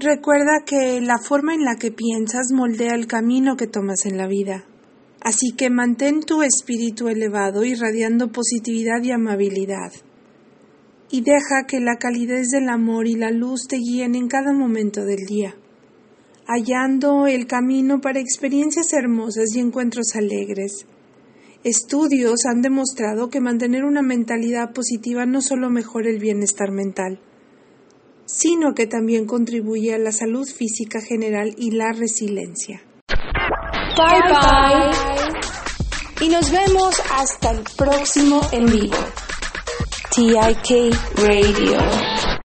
Recuerda que la forma en la que piensas moldea el camino que tomas en la vida. Así que mantén tu espíritu elevado irradiando positividad y amabilidad. Y deja que la calidez del amor y la luz te guíen en cada momento del día, hallando el camino para experiencias hermosas y encuentros alegres. Estudios han demostrado que mantener una mentalidad positiva no solo mejora el bienestar mental, sino que también contribuye a la salud física general y la resiliencia. Bye bye. Y nos vemos hasta el próximo en vivo. TIK Radio.